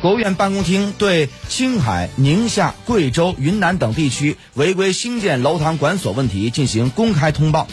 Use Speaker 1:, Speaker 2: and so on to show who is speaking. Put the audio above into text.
Speaker 1: 国务院办公厅对青海宁夏贵州云南等地区违规新建楼堂馆所问题进行公开通报。